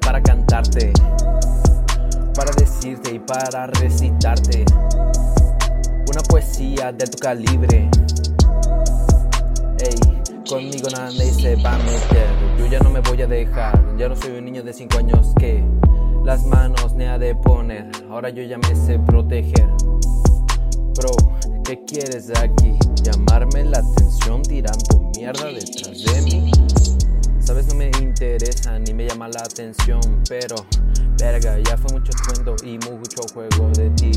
Para cantarte, para decirte y para recitarte una poesía de tu calibre. Ey, conmigo nadie se va a meter. Yo ya no me voy a dejar. Ya no soy un niño de 5 años que las manos me ha de poner. Ahora yo ya me sé proteger. Bro, ¿qué quieres de aquí? Llamarme la atención tirando mierda detrás ni me llama la atención, pero verga, ya fue mucho cuento y mucho juego de ti.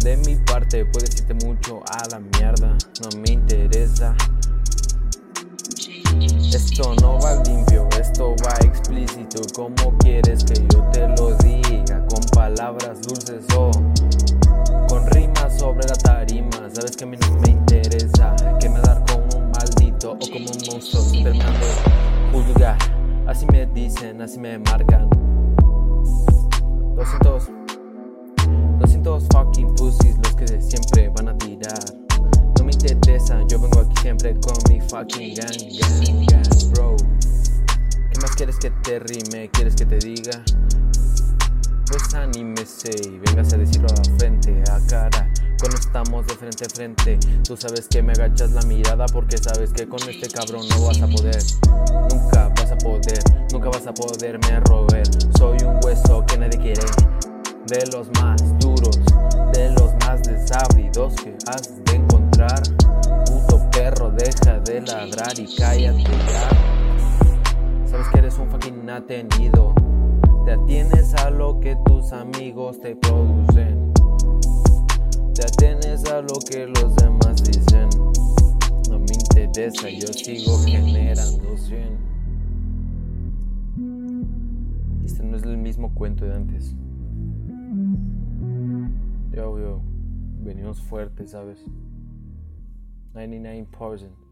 De mi parte, puedes irte mucho a la mierda, no me interesa. Esto no va limpio, esto va explícito. ¿Cómo quieres que yo te lo diga? Con palabras dulces o con rimas sobre la tarima. Sabes que a mí no me interesa dicen, así me marcan. 200, 200 fucking pussies los que siempre van a tirar. No me interesa, yo vengo aquí siempre con mi fucking gang, gang, gang, bro. ¿Qué más quieres que te rime? ¿Quieres que te diga? Pues anímese y vengas a decirlo a frente, a cara. Cuando estamos de frente a frente, tú sabes que me agachas la mirada porque sabes que con este cabrón no vas a poder. Poderme robar. Soy un hueso que nadie quiere. De los más duros, de los más desabridos que has de encontrar. Puto perro, deja de ladrar y cállate ya. Sabes que eres un fucking atenido. Te atienes a lo que tus amigos te producen. Te atienes a lo que los demás dicen. No me interesa, yo sigo generando 100. Mismo cuento de antes. Yo, yo, venimos fuertes, ¿sabes? 99%.